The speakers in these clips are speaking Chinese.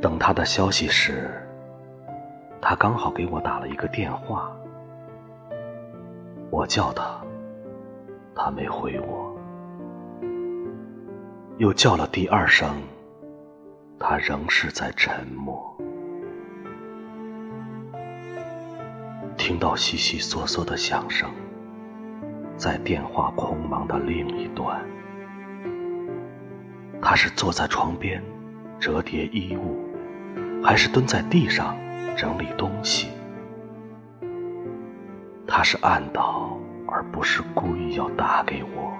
等他的消息时，他刚好给我打了一个电话。我叫他，他没回我；又叫了第二声，他仍是在沉默。听到悉悉嗦嗦的响声，在电话空茫的另一端，他是坐在床边折叠衣物，还是蹲在地上整理东西？他是暗道，而不是故意要打给我。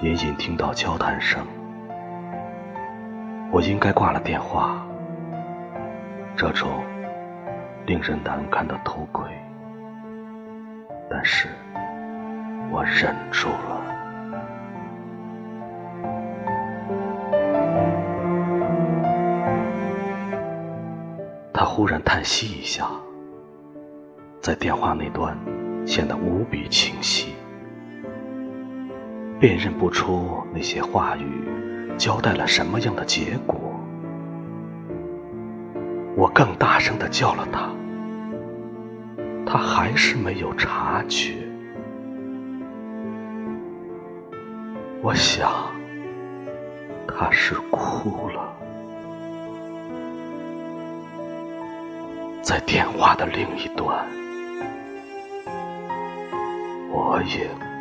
隐隐听到交谈声，我应该挂了电话。这种令人难堪的偷窥，但是我忍住了。他忽然叹息一下，在电话那端显得无比清晰，辨认不出那些话语交代了什么样的结果。我更大声的叫了他，他还是没有察觉。我想，他是哭了。在电话的另一端，我也。